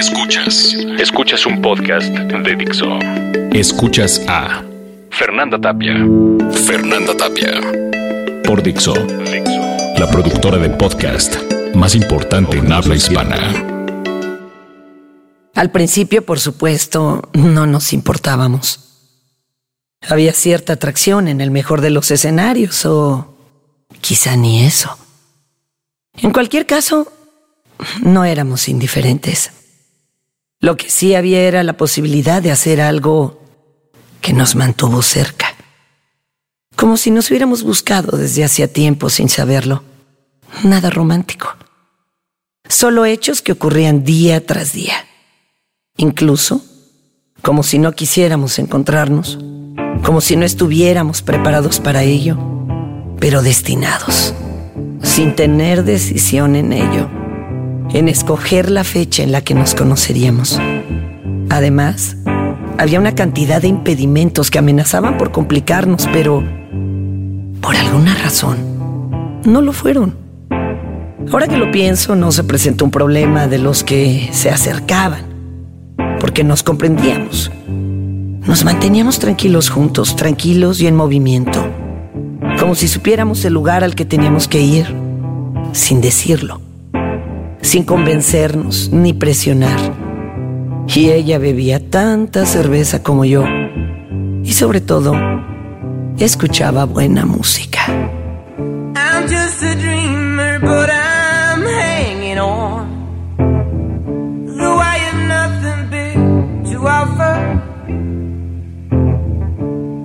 Escuchas. Escuchas un podcast de Dixo. Escuchas a Fernanda Tapia. Fernanda Tapia. Por Dixo. La productora de podcast más importante en habla hispana. Al principio, por supuesto, no nos importábamos. Había cierta atracción en el mejor de los escenarios, o quizá ni eso. En cualquier caso, no éramos indiferentes. Lo que sí había era la posibilidad de hacer algo que nos mantuvo cerca. Como si nos hubiéramos buscado desde hacía tiempo sin saberlo. Nada romántico. Solo hechos que ocurrían día tras día. Incluso como si no quisiéramos encontrarnos, como si no estuviéramos preparados para ello, pero destinados, sin tener decisión en ello en escoger la fecha en la que nos conoceríamos. Además, había una cantidad de impedimentos que amenazaban por complicarnos, pero por alguna razón no lo fueron. Ahora que lo pienso, no se presentó un problema de los que se acercaban, porque nos comprendíamos. Nos manteníamos tranquilos juntos, tranquilos y en movimiento, como si supiéramos el lugar al que teníamos que ir, sin decirlo sin convencernos ni presionar. Y ella bebía tanta cerveza como yo. Y sobre todo, escuchaba buena música. I'm just a dreamer, but I'm hanging on. Though I have nothing big to offer.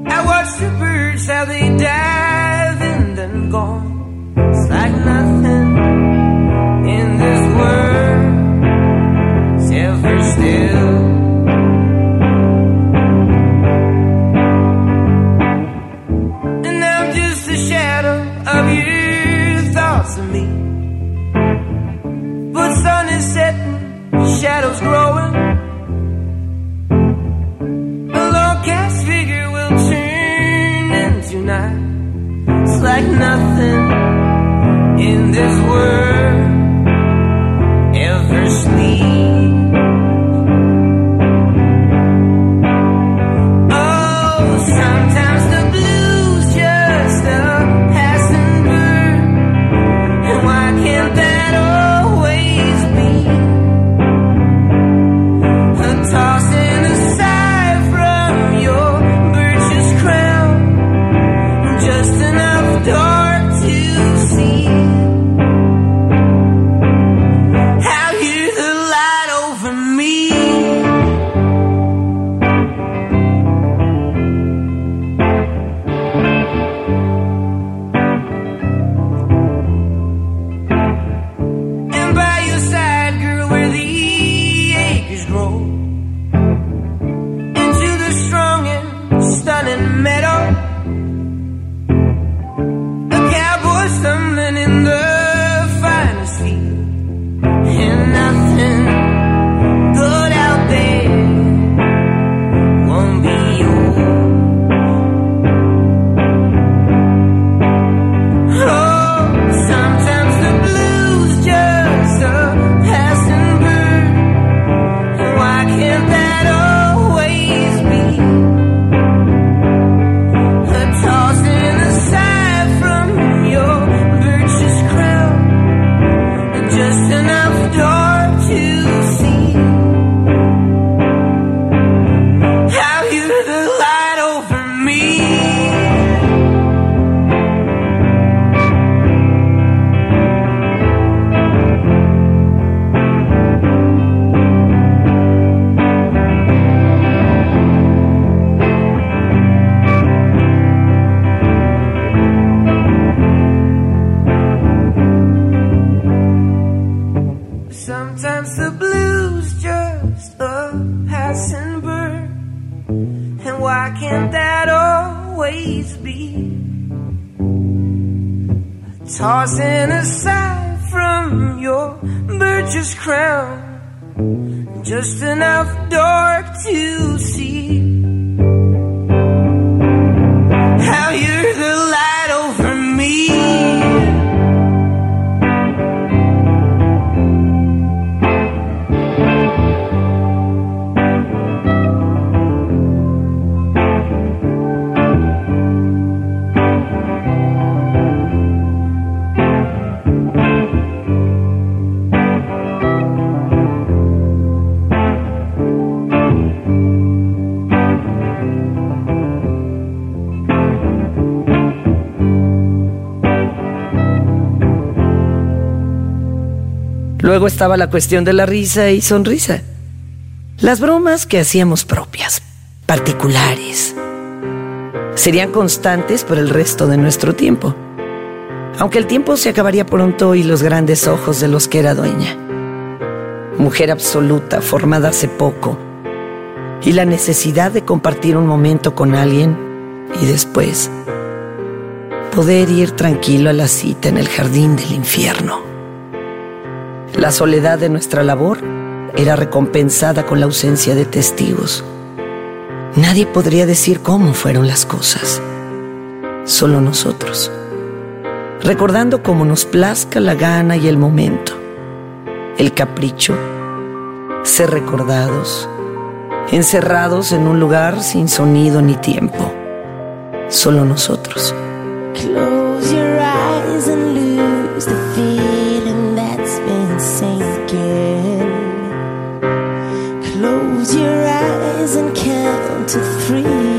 I watch the birds how they dive shadows growing. A long cast figure will turn into night. It's like nothing in this world ever sleeps. Tossing aside from your birch's crown, just enough dark to see. How you're Luego estaba la cuestión de la risa y sonrisa. Las bromas que hacíamos propias, particulares, serían constantes por el resto de nuestro tiempo, aunque el tiempo se acabaría pronto y los grandes ojos de los que era dueña. Mujer absoluta, formada hace poco, y la necesidad de compartir un momento con alguien y después poder ir tranquilo a la cita en el jardín del infierno. La soledad de nuestra labor era recompensada con la ausencia de testigos. Nadie podría decir cómo fueron las cosas, solo nosotros, recordando cómo nos plazca la gana y el momento, el capricho, ser recordados, encerrados en un lugar sin sonido ni tiempo, solo nosotros. Close your eyes and lose the free.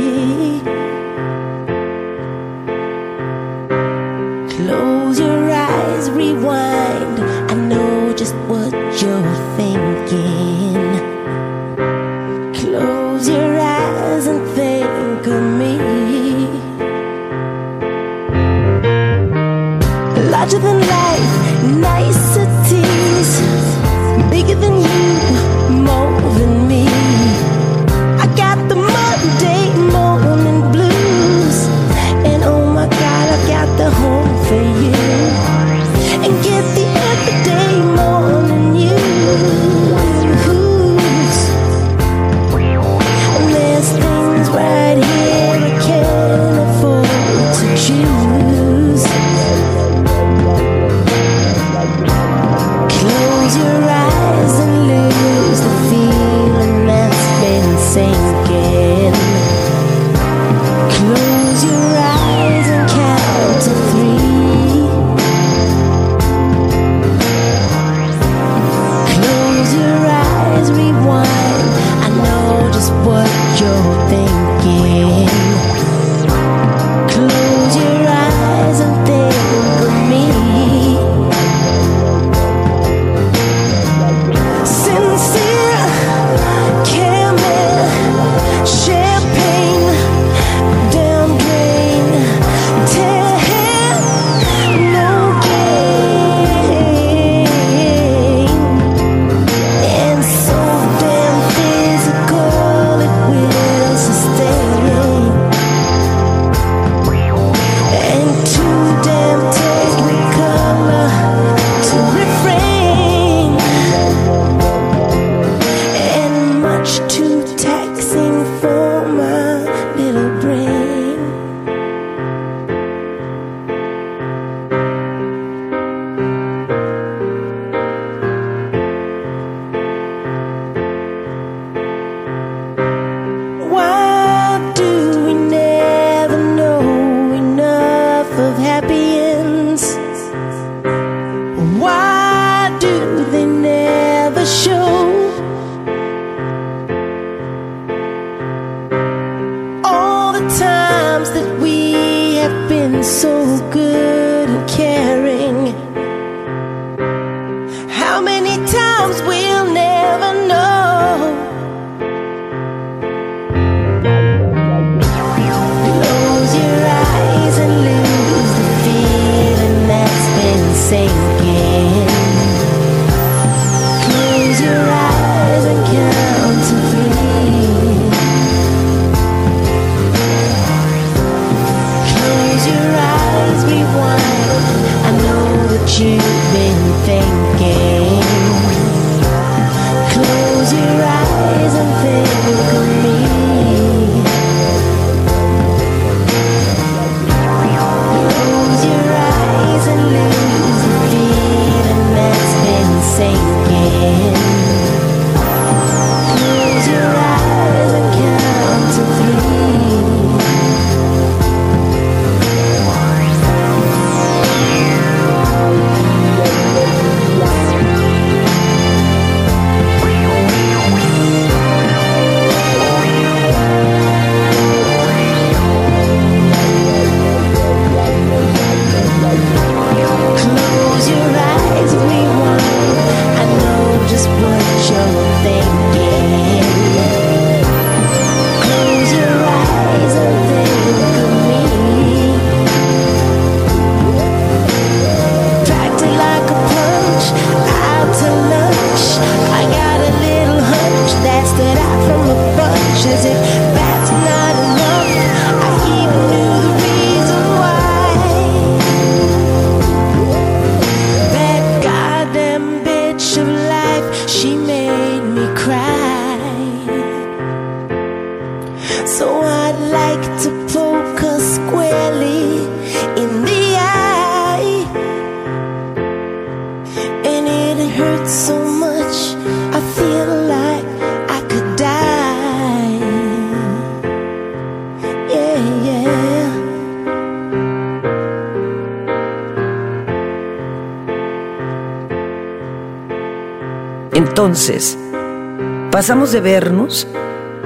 Pasamos de vernos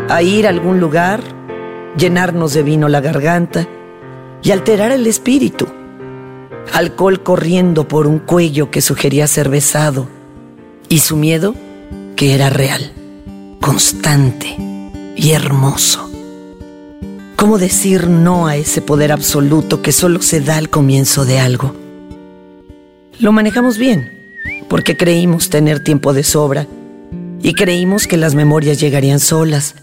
a ir a algún lugar, llenarnos de vino la garganta y alterar el espíritu. Alcohol corriendo por un cuello que sugería ser besado y su miedo que era real, constante y hermoso. ¿Cómo decir no a ese poder absoluto que solo se da al comienzo de algo? Lo manejamos bien, porque creímos tener tiempo de sobra y creímos que las memorias llegarían solas,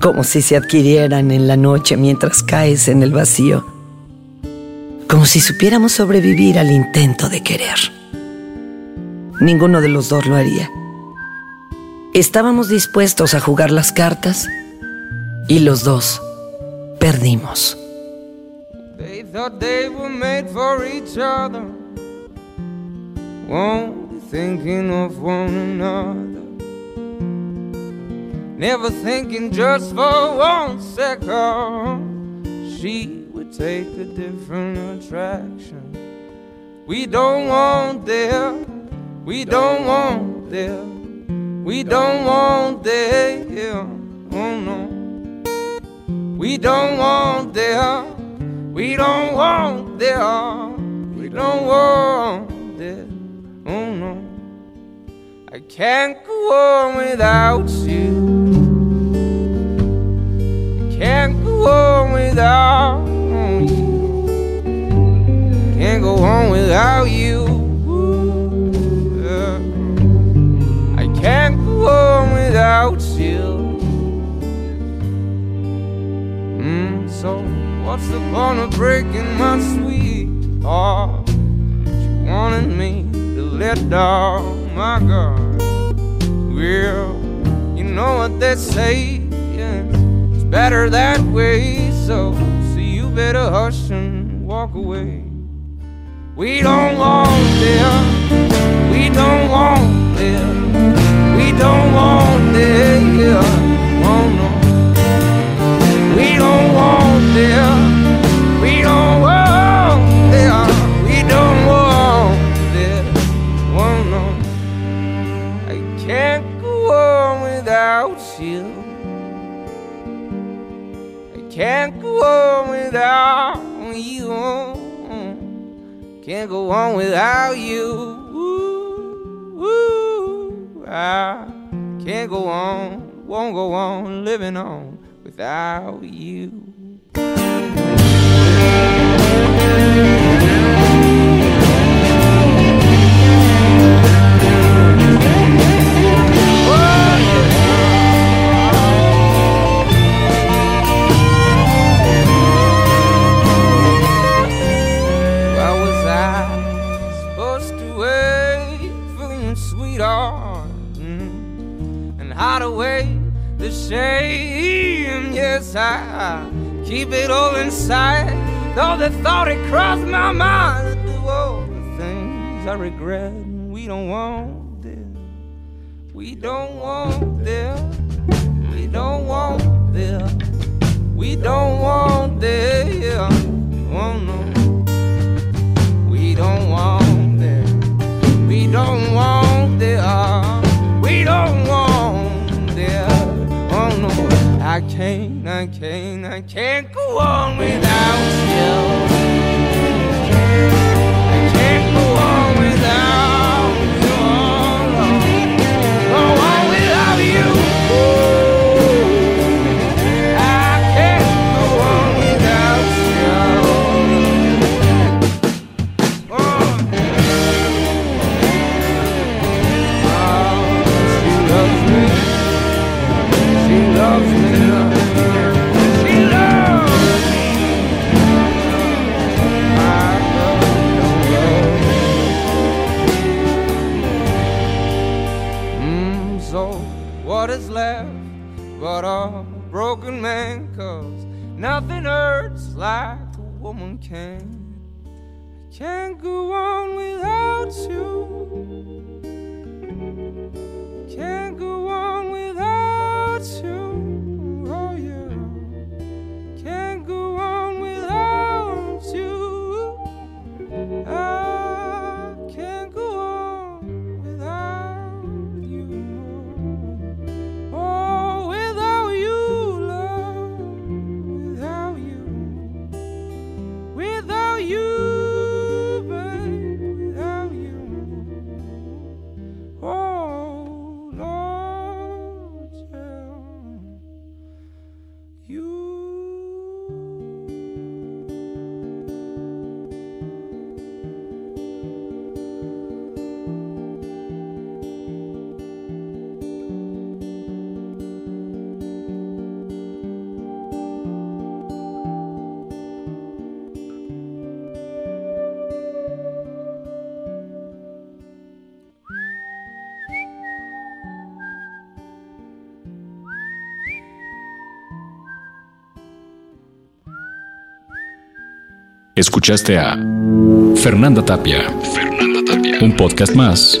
como si se adquirieran en la noche mientras caes en el vacío, como si supiéramos sobrevivir al intento de querer. Ninguno de los dos lo haría. Estábamos dispuestos a jugar las cartas y los dos perdimos. They thought they were made for each other. Thinking of one. Never thinking just for one second she would take a different attraction. We don't want there, we don't want there, we don't want there, oh no. We don't want there. We don't want there. We don't want there. Oh no. I can't go on without you. Can't go on without you. Can't go on without you. I can't go on without you. Mm, so what's the point of breaking my sweet heart? You wanted me to let down my guard. Well, you know what they say, better that way. So, so you better hush and walk away. We don't want them, I can't go on, won't go on living on without you. The shame. Yes, I keep it all inside. Though the thought it crossed my mind to do all the things I regret. We don't want this. We don't want this. We don't want this. We don't want this. Oh no. We don't want this. We don't want I can't, I can't, I can't go on without you. Can. Escuchaste a Fernanda Tapia. Fernanda Tapia. Un podcast más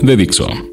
de Dixo.